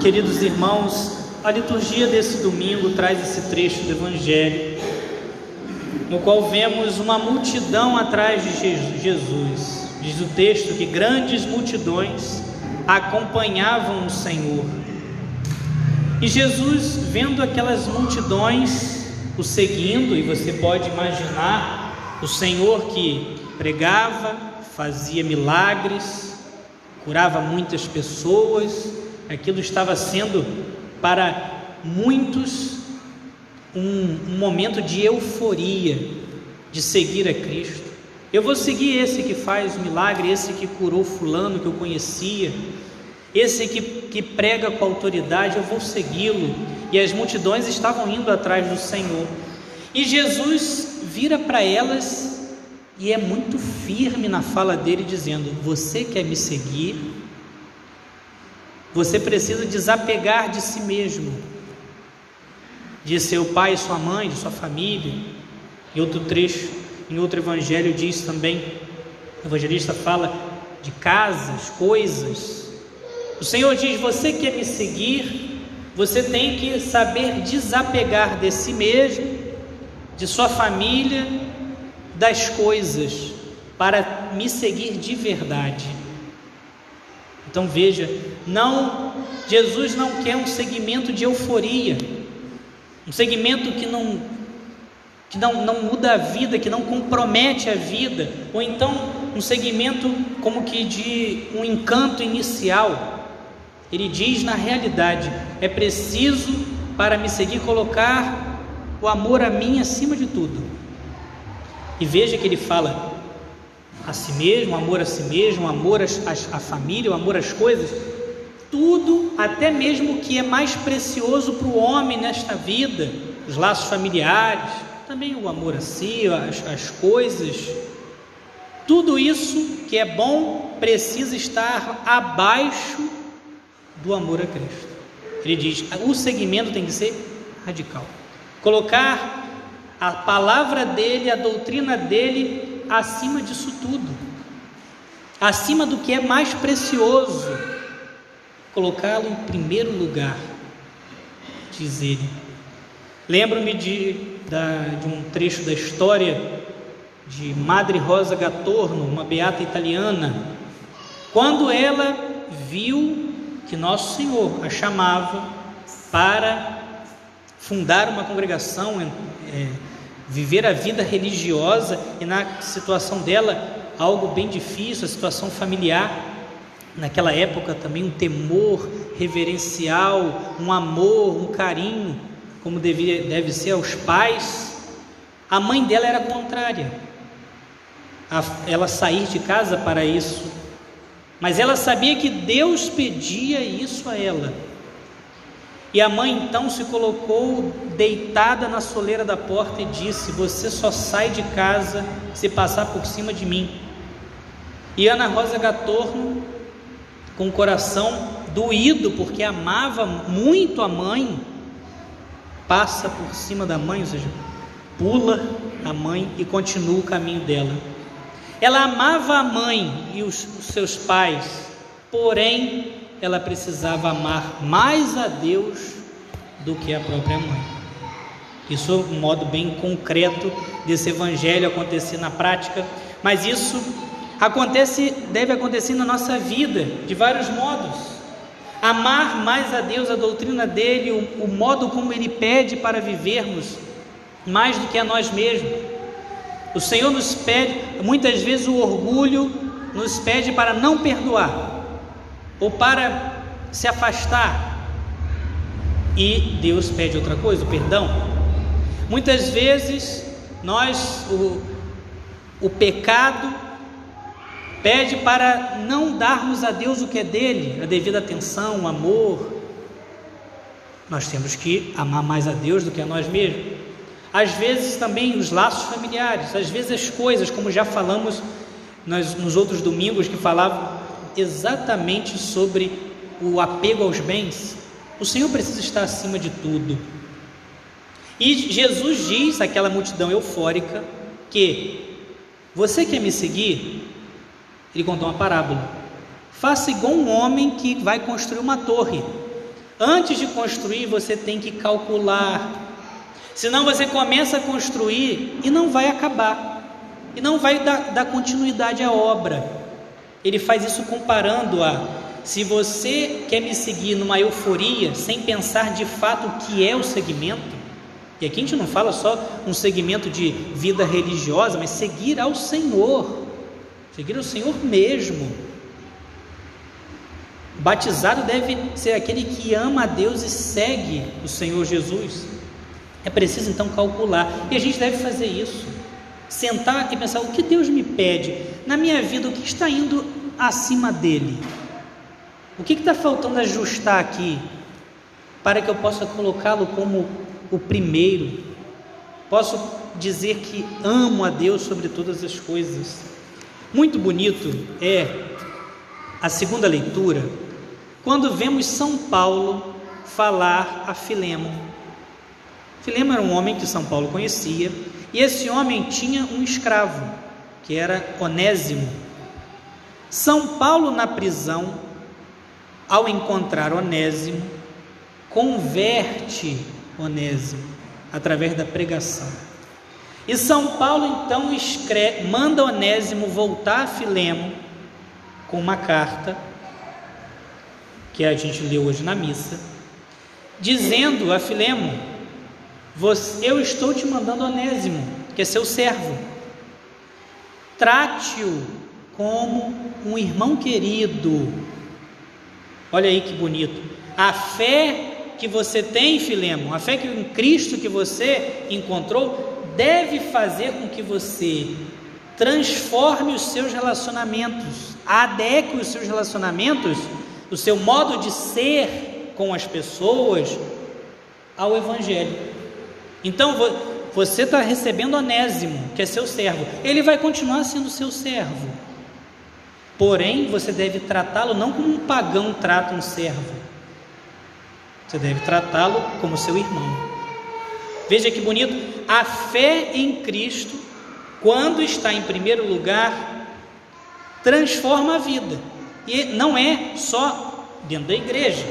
Queridos irmãos, a liturgia desse domingo traz esse trecho do Evangelho, no qual vemos uma multidão atrás de Jesus. Diz o texto que grandes multidões acompanhavam o Senhor. E Jesus, vendo aquelas multidões o seguindo, e você pode imaginar o Senhor que pregava, fazia milagres, curava muitas pessoas, aquilo estava sendo para muitos um, um, momento de euforia de seguir a Cristo. Eu vou seguir esse que faz milagre, esse que curou Fulano que eu conhecia, esse que, que prega com autoridade, eu vou segui-lo. E as multidões estavam indo atrás do Senhor. E Jesus vira para elas e é muito firme na fala dele, dizendo: Você quer me seguir? Você precisa desapegar de si mesmo, de seu pai sua mãe, de sua família. Em outro trecho, em outro evangelho diz também, o evangelista fala de casas, coisas. O Senhor diz: Você quer me seguir? Você tem que saber desapegar de si mesmo, de sua família, das coisas, para me seguir de verdade. Então veja, não Jesus não quer um segmento de euforia, um segmento que não que não, não muda a vida, que não compromete a vida, ou então um segmento como que de um encanto inicial. Ele diz na realidade, é preciso para me seguir colocar o amor a mim acima de tudo. E veja que ele fala: a si mesmo, amor a si mesmo, amor à família, o amor às coisas, tudo, até mesmo o que é mais precioso para o homem nesta vida, os laços familiares, também o amor a si, as, as coisas, tudo isso que é bom precisa estar abaixo do amor a Cristo. Ele diz: o segmento tem que ser radical. Colocar a palavra dele, a doutrina dele acima disso tudo, acima do que é mais precioso, colocá-lo em primeiro lugar, diz ele. Lembro-me de, de um trecho da história de Madre Rosa Gatorno, uma beata italiana, quando ela viu que Nosso Senhor a chamava para fundar uma congregação é, viver a vida religiosa e na situação dela algo bem difícil, a situação familiar. Naquela época também um temor reverencial, um amor, um carinho, como devia, deve ser aos pais. A mãe dela era contrária, a, ela sair de casa para isso, mas ela sabia que Deus pedia isso a ela. E a mãe então se colocou deitada na soleira da porta e disse: Você só sai de casa se passar por cima de mim. E Ana Rosa Gatorno, com o coração doído, porque amava muito a mãe, passa por cima da mãe, ou seja, pula a mãe e continua o caminho dela. Ela amava a mãe e os, os seus pais, porém ela precisava amar mais a Deus do que a própria mãe. Isso é um modo bem concreto desse evangelho acontecer na prática, mas isso acontece, deve acontecer na nossa vida de vários modos. Amar mais a Deus, a doutrina dele, o, o modo como ele pede para vivermos, mais do que a nós mesmos. O Senhor nos pede, muitas vezes o orgulho nos pede para não perdoar ou para se afastar. E Deus pede outra coisa, o perdão. Muitas vezes nós, o, o pecado, pede para não darmos a Deus o que é dele, a devida atenção, o amor. Nós temos que amar mais a Deus do que a nós mesmos. Às vezes também os laços familiares, às vezes as coisas, como já falamos nós, nos outros domingos que falavam exatamente sobre o apego aos bens, o Senhor precisa estar acima de tudo. E Jesus diz àquela multidão eufórica que você quer me seguir? Ele contou uma parábola. Faça igual um homem que vai construir uma torre. Antes de construir, você tem que calcular. Senão você começa a construir e não vai acabar, e não vai dar, dar continuidade à obra. Ele faz isso comparando a se você quer me seguir numa euforia, sem pensar de fato o que é o segmento, e aqui a gente não fala só um segmento de vida religiosa, mas seguir ao Senhor, seguir ao Senhor mesmo. Batizado deve ser aquele que ama a Deus e segue o Senhor Jesus. É preciso então calcular, e a gente deve fazer isso. Sentar e pensar: o que Deus me pede na minha vida, o que está indo acima dele? O que está faltando ajustar aqui para que eu possa colocá-lo como o primeiro. Posso dizer que amo a Deus sobre todas as coisas. Muito bonito é a segunda leitura, quando vemos São Paulo falar a Filemo. Filemo era um homem que São Paulo conhecia, e esse homem tinha um escravo, que era Onésimo. São Paulo, na prisão, ao encontrar Onésimo, converte Onésimo, através da pregação. E São Paulo então escreve, manda Onésimo voltar a Filemo com uma carta, que a gente leu hoje na missa, dizendo a Filemo: Eu estou te mandando Onésimo, que é seu servo. Trate-o como um irmão querido. Olha aí que bonito. A fé que você tem, Filemo, a fé que em Cristo que você encontrou, deve fazer com que você transforme os seus relacionamentos, adeque os seus relacionamentos, o seu modo de ser com as pessoas ao Evangelho. Então você está recebendo Onésimo, que é seu servo, ele vai continuar sendo seu servo. Porém, você deve tratá-lo não como um pagão trata um servo, você deve tratá-lo como seu irmão. Veja que bonito, a fé em Cristo, quando está em primeiro lugar, transforma a vida. E não é só dentro da igreja,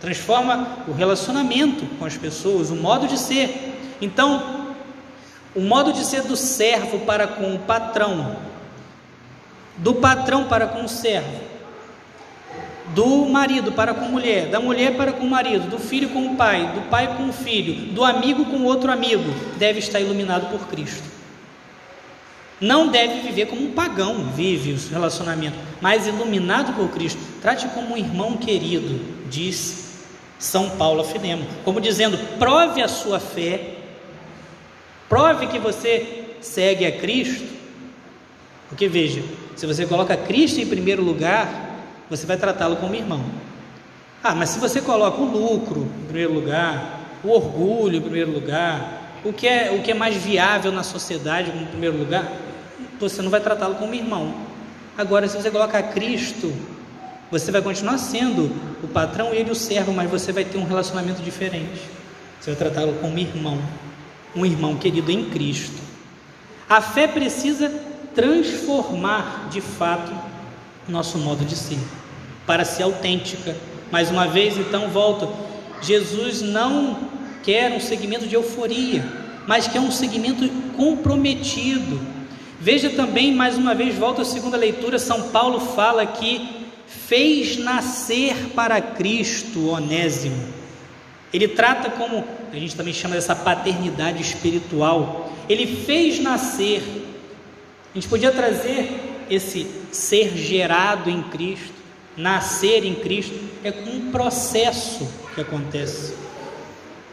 transforma o relacionamento com as pessoas, o modo de ser. Então, o modo de ser do servo para com o patrão, do patrão para com o servo, do marido para com a mulher, da mulher para com o marido, do filho com o pai, do pai com o filho, do amigo com outro amigo, deve estar iluminado por Cristo. Não deve viver como um pagão vive os relacionamentos, mas iluminado por Cristo. Trate como um irmão querido, diz São Paulo a Filemo, como dizendo: prove a sua fé, prove que você segue a Cristo. Porque veja, se você coloca Cristo em primeiro lugar, você vai tratá-lo como irmão. Ah, mas se você coloca o lucro em primeiro lugar, o orgulho em primeiro lugar, o que é, o que é mais viável na sociedade em primeiro lugar, você não vai tratá-lo como irmão. Agora, se você coloca Cristo, você vai continuar sendo o patrão e ele o servo, mas você vai ter um relacionamento diferente. Você vai tratá-lo como irmão, um irmão querido em Cristo. A fé precisa transformar de fato nosso modo de ser para ser autêntica. Mais uma vez, então, volto. Jesus não quer um segmento de euforia, mas quer um segmento comprometido. Veja também, mais uma vez, volta à segunda leitura, São Paulo fala que fez nascer para Cristo Onésimo. Ele trata como, a gente também chama dessa paternidade espiritual. Ele fez nascer. A gente podia trazer esse ser gerado em Cristo nascer em Cristo é um processo que acontece.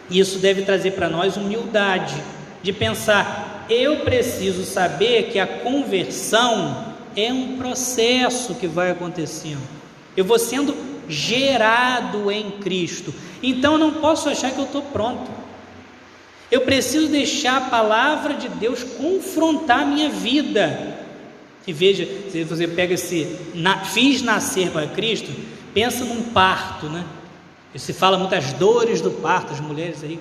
E isso deve trazer para nós humildade de pensar, eu preciso saber que a conversão é um processo que vai acontecendo. Eu vou sendo gerado em Cristo. Então eu não posso achar que eu estou pronto. Eu preciso deixar a palavra de Deus confrontar a minha vida. E veja, se você pega esse na, fiz nascer para Cristo, pensa num parto, né? Se fala muitas dores do parto, as mulheres aí,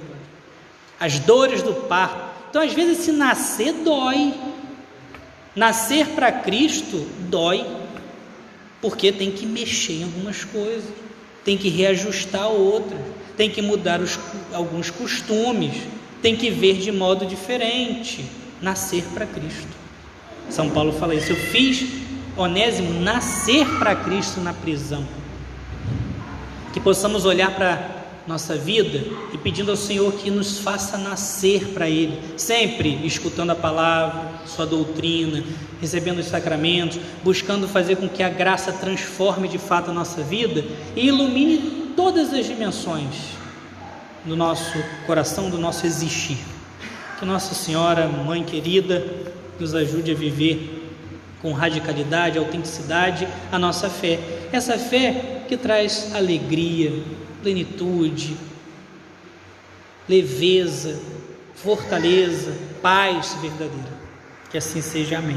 as dores do parto. Então, às vezes, se nascer dói. Nascer para Cristo dói, porque tem que mexer em algumas coisas. tem que reajustar outras, tem que mudar os, alguns costumes, tem que ver de modo diferente, nascer para Cristo. São Paulo fala isso. Eu fiz Onésimo nascer para Cristo na prisão. Que possamos olhar para nossa vida e pedindo ao Senhor que nos faça nascer para Ele, sempre escutando a palavra, Sua doutrina, recebendo os sacramentos, buscando fazer com que a graça transforme de fato a nossa vida e ilumine todas as dimensões do nosso coração, do nosso existir. Que Nossa Senhora, Mãe querida, nos ajude a viver com radicalidade, autenticidade a nossa fé. Essa fé que traz alegria, plenitude, leveza, fortaleza, paz verdadeira. Que assim seja, amém.